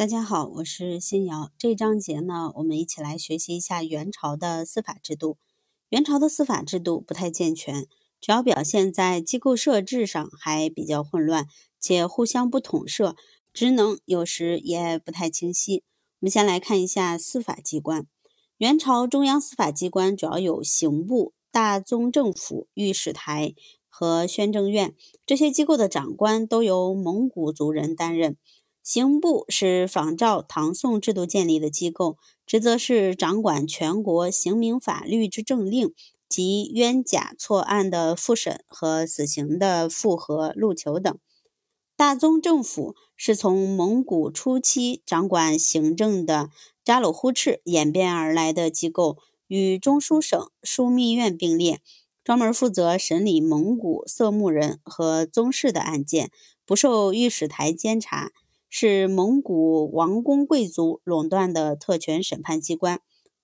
大家好，我是新瑶。这一章节呢，我们一起来学习一下元朝的司法制度。元朝的司法制度不太健全，主要表现在机构设置上还比较混乱，且互相不统摄，职能有时也不太清晰。我们先来看一下司法机关。元朝中央司法机关主要有刑部、大宗政府、御史台和宣政院这些机构的长官都由蒙古族人担任。刑部是仿照唐宋制度建立的机构，职责是掌管全国刑名法律之政令及冤假错案的复审和死刑的复核录求等。大宗政府是从蒙古初期掌管行政的扎鲁呼赤演变而来的机构，与中书省枢密院并列，专门负责审理蒙古色目人和宗室的案件，不受御史台监察。是蒙古王公贵族垄断的特权审判机关，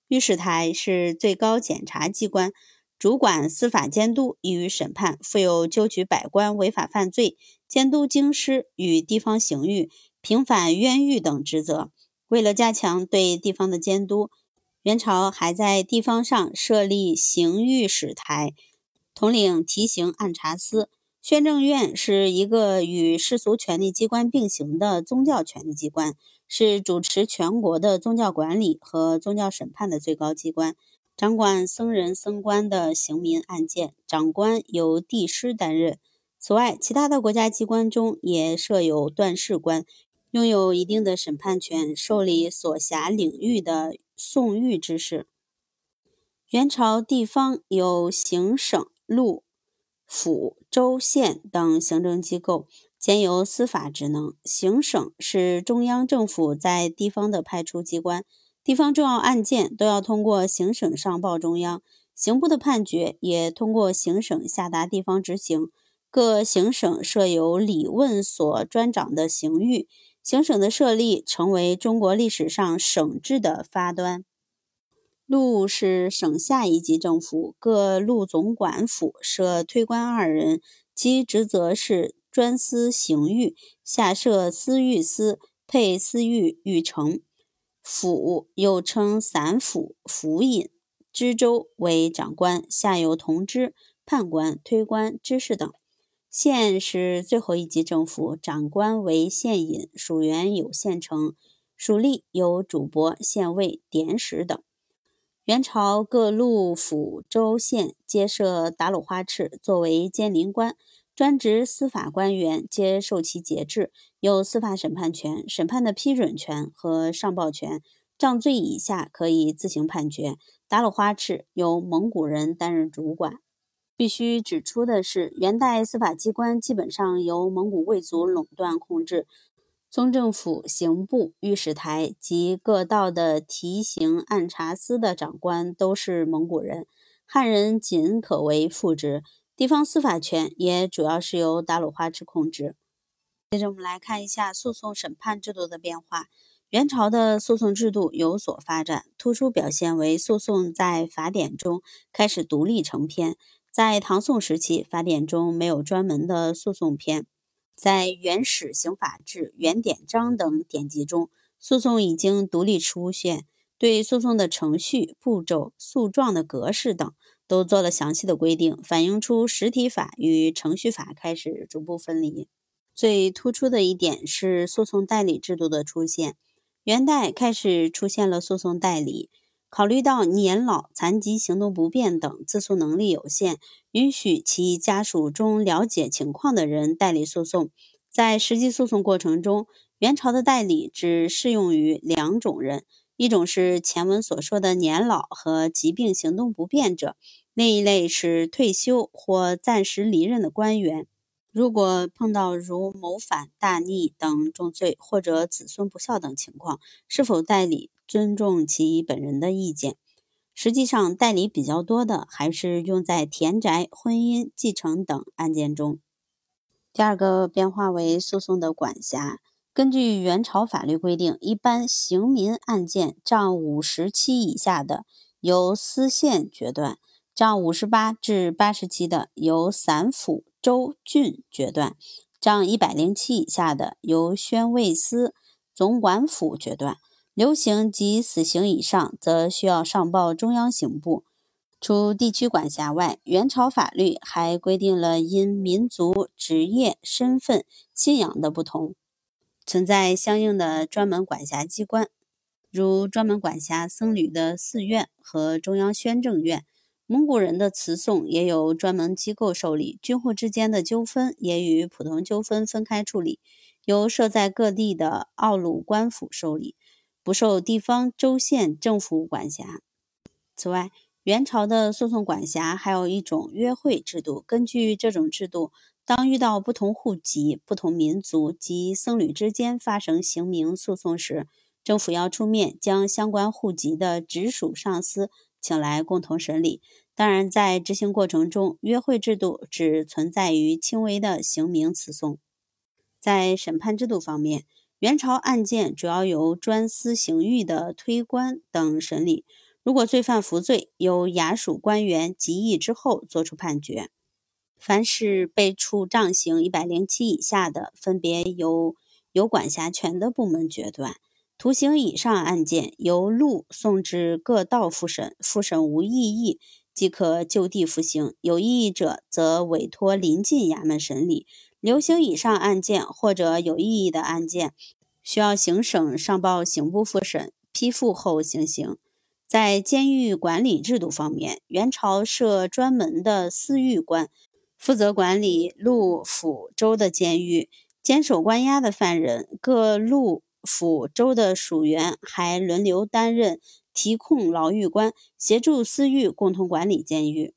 御史台是最高检察机关，主管司法监督与审判，负有纠举百官违法犯罪、监督京师与地方刑狱、平反冤狱等职责。为了加强对地方的监督，元朝还在地方上设立刑狱史台，统领提刑按察司。宣政院是一个与世俗权力机关并行的宗教权力机关，是主持全国的宗教管理和宗教审判的最高机关，掌管僧人僧官的刑民案件，长官由帝师担任。此外，其他的国家机关中也设有断事官，拥有一定的审判权，受理所辖领域的讼狱之事。元朝地方有行省路。府、州、县等行政机构兼有司法职能。行省是中央政府在地方的派出机关，地方重要案件都要通过行省上报中央。刑部的判决也通过行省下达地方执行。各行省设有理问所专掌的刑狱。行省的设立成为中国历史上省制的发端。路是省下一级政府，各路总管府设推官二人，其职责是专司刑狱，下设司狱司，配司狱狱丞。府又称散府、府尹。知州为长官，下有同知、判官、推官、知事等。县是最后一级政府，长官为县尹，属员有县丞，属吏有主簿、县尉、典史等。元朝各路府州县皆设达鲁花赤作为监临官，专职司法官员皆受其节制，有司法审判权、审判的批准权和上报权。杖罪以下可以自行判决。达鲁花赤由蒙古人担任主管。必须指出的是，元代司法机关基本上由蒙古贵族垄断控制。宗政府、刑部、御史台及各道的提刑按察司的长官都是蒙古人，汉人仅可为副职。地方司法权也主要是由达鲁花赤控制。接着，我们来看一下诉讼审判制度的变化。元朝的诉讼制度有所发展，突出表现为诉讼在法典中开始独立成篇。在唐宋时期，法典中没有专门的诉讼篇。在原始刑法志、原典章等典籍中，诉讼已经独立出现，对诉讼的程序、步骤、诉状的格式等都做了详细的规定，反映出实体法与程序法开始逐步分离。最突出的一点是诉讼代理制度的出现，元代开始出现了诉讼代理。考虑到年老、残疾、行动不便等自诉能力有限，允许其家属中了解情况的人代理诉讼。在实际诉讼过程中，元朝的代理只适用于两种人：一种是前文所说的年老和疾病、行动不便者；另一类是退休或暂时离任的官员。如果碰到如谋反、大逆等重罪，或者子孙不孝等情况，是否代理？尊重其本人的意见。实际上，代理比较多的还是用在田宅、婚姻、继承等案件中。第二个变化为诉讼的管辖。根据元朝法律规定，一般刑民案件账五十期以下的，由司宪决断；账五十八至八十期的，由散府、州、郡决断；账一百零七以下的，由宣慰司。总管府决断。流刑及死刑以上，则需要上报中央刑部。除地区管辖外，元朝法律还规定了因民族、职业、身份、信仰的不同，存在相应的专门管辖机关，如专门管辖僧侣的寺院和中央宣政院。蒙古人的词讼也有专门机构受理，军户之间的纠纷也与普通纠纷分开处理，由设在各地的奥鲁官府受理，不受地方州县政府管辖。此外，元朝的诉讼管辖还有一种约会制度。根据这种制度，当遇到不同户籍、不同民族及僧侣之间发生刑名诉讼时，政府要出面将相关户籍的直属上司请来共同审理。当然，在执行过程中，约会制度只存在于轻微的刑名词讼。在审判制度方面，元朝案件主要由专司刑狱的推官等审理。如果罪犯服罪，由衙署官员集议之后作出判决。凡是被处杖刑一百零七以下的，分别由有管辖权的部门决断；徒刑以上案件，由路送至各道复审，复审无异议，即可就地服刑；有异议者，则委托临近衙门审理。流刑以上案件或者有异议的案件，需要行省上报刑部复审，批复后行刑。在监狱管理制度方面，元朝设专门的司狱官，负责管理路、府、州的监狱，监守关押的犯人。各路、府、州的属员还轮流担任提控牢狱官，协助司狱共同管理监狱。